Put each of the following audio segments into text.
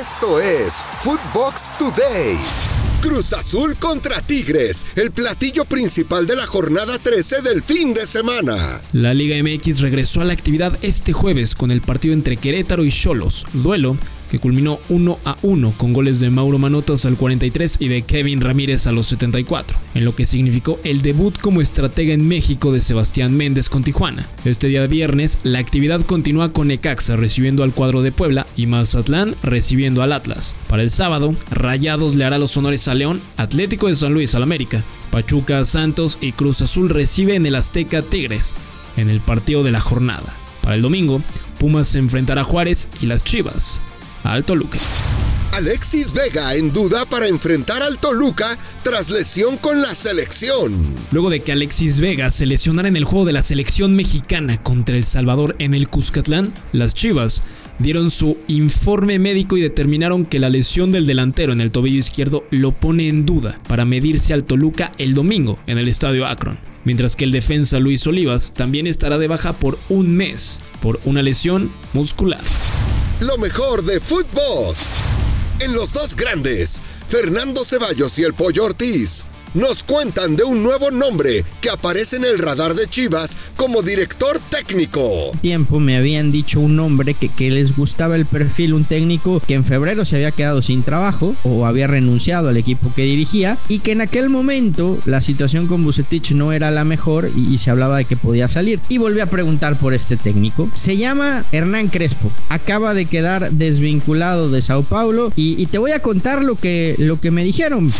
Esto es Footbox Today. Cruz Azul contra Tigres, el platillo principal de la jornada 13 del fin de semana. La Liga MX regresó a la actividad este jueves con el partido entre Querétaro y Cholos, duelo que culminó 1 a 1 con goles de Mauro Manotas al 43 y de Kevin Ramírez a los 74, en lo que significó el debut como estratega en México de Sebastián Méndez con Tijuana. Este día de viernes, la actividad continúa con Necaxa recibiendo al cuadro de Puebla y Mazatlán recibiendo al Atlas. Para el sábado, Rayados le hará los honores a León, Atlético de San Luis al América, Pachuca, Santos y Cruz Azul recibe en el Azteca Tigres en el partido de la jornada. Para el domingo, Pumas se enfrentará a Juárez y las Chivas al Toluca. Alexis Vega en duda para enfrentar al Toluca tras lesión con la selección. Luego de que Alexis Vega se lesionara en el juego de la selección mexicana contra El Salvador en el Cuscatlán, las Chivas dieron su informe médico y determinaron que la lesión del delantero en el tobillo izquierdo lo pone en duda para medirse al Toluca el domingo en el estadio Akron. Mientras que el defensa Luis Olivas también estará de baja por un mes por una lesión muscular lo mejor de Footbox. En los dos grandes, Fernando Ceballos y el Pollo Ortiz nos cuentan de un nuevo nombre que aparece en el radar de Chivas como director técnico. Tiempo me habían dicho un nombre que, les gustaba el perfil, un técnico que en febrero se había quedado sin trabajo o había renunciado al equipo que dirigía y que en aquel momento la situación con Bucetich no era la mejor y, se hablaba de que podía salir. Y volví a preguntar por este técnico. Se llama Hernán Crespo. Acaba de quedar desvinculado de Sao Paulo y, y te voy a contar lo que, lo que me dijeron.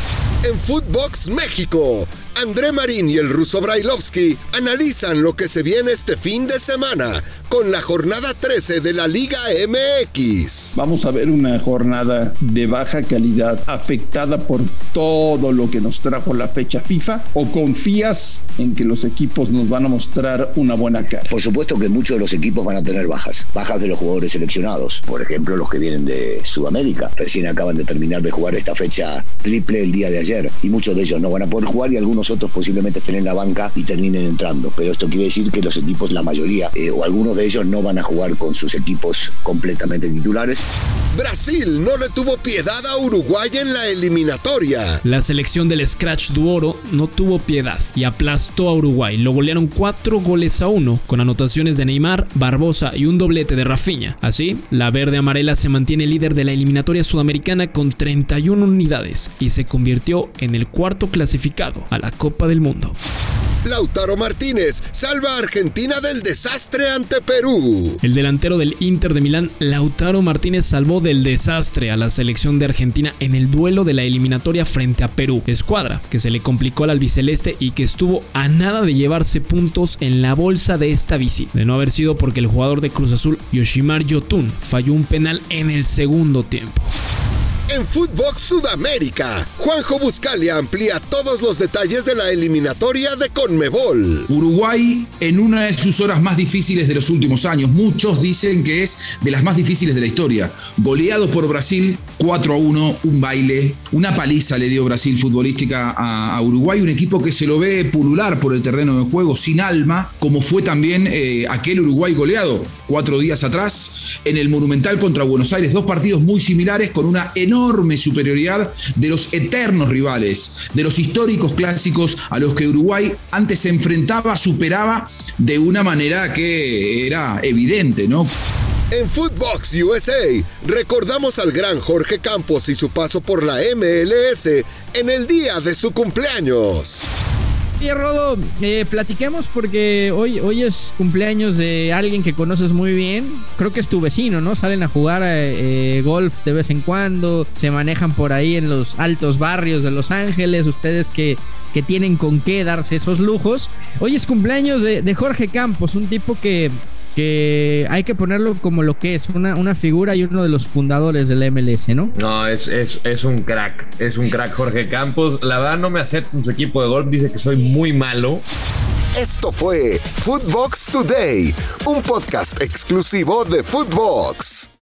En Footbox México André Marín y el ruso Brailovsky analizan lo que se viene este fin de semana con la jornada 13 de la Liga MX. Vamos a ver una jornada de baja calidad afectada por todo lo que nos trajo la fecha FIFA o confías en que los equipos nos van a mostrar una buena cara? Por supuesto que muchos de los equipos van a tener bajas, bajas de los jugadores seleccionados, por ejemplo los que vienen de Sudamérica, recién acaban de terminar de jugar esta fecha triple el día de ayer y muchos de ellos no van a poder jugar y algunos otros posiblemente estén en la banca y terminen entrando. Pero esto quiere decir que los equipos, la mayoría eh, o algunos de ellos no van a jugar con sus equipos completamente titulares. Brasil no le tuvo piedad a Uruguay en la eliminatoria. La selección del Scratch Duoro no tuvo piedad y aplastó a Uruguay. Lo golearon cuatro goles a uno con anotaciones de Neymar, Barbosa y un doblete de Rafinha. Así, la verde amarela se mantiene líder de la eliminatoria sudamericana con 31 unidades y se convirtió en el cuarto clasificado a la Copa del Mundo. Lautaro Martínez salva a Argentina del desastre ante Perú. El delantero del Inter de Milán, Lautaro Martínez, salvó del desastre a la selección de Argentina en el duelo de la eliminatoria frente a Perú. Escuadra que se le complicó al albiceleste y que estuvo a nada de llevarse puntos en la bolsa de esta visita. De no haber sido porque el jugador de Cruz Azul, Yoshimar Yotun, falló un penal en el segundo tiempo. En Footbox Sudamérica, Juanjo Buscalia amplía todos los detalles de la eliminatoria de Conmebol. Uruguay en una de sus horas más difíciles de los últimos años. Muchos dicen que es de las más difíciles de la historia. Goleado por Brasil 4 a 1, un baile, una paliza le dio Brasil futbolística a, Uruguay, un equipo que se lo ve pulular por el terreno de juego sin alma, como fue también eh, aquel Uruguay goleado cuatro días atrás en el Monumental contra Buenos Aires. Dos partidos muy similares con una enorme enorme superioridad de los eternos rivales, de los históricos clásicos a los que Uruguay antes se enfrentaba, superaba de una manera que era evidente, ¿no? En Footbox USA recordamos al gran Jorge Campos y su paso por la MLS en el día de su cumpleaños. Rodo, eh, platiquemos porque hoy, hoy es cumpleaños de alguien que conoces muy bien. Creo que es tu vecino, ¿no? Salen a jugar eh, golf de vez en cuando, se manejan por ahí en los altos barrios de Los Ángeles. Ustedes que, que tienen con qué darse esos lujos. Hoy es cumpleaños de Jorge Campos, un tipo que que hay que ponerlo como lo que es, una, una figura y uno de los fundadores del MLS, ¿no? No, es, es, es un crack, es un crack Jorge Campos. La verdad no me acepta en su equipo de golf, dice que soy muy malo. Esto fue Footbox Today, un podcast exclusivo de Footbox.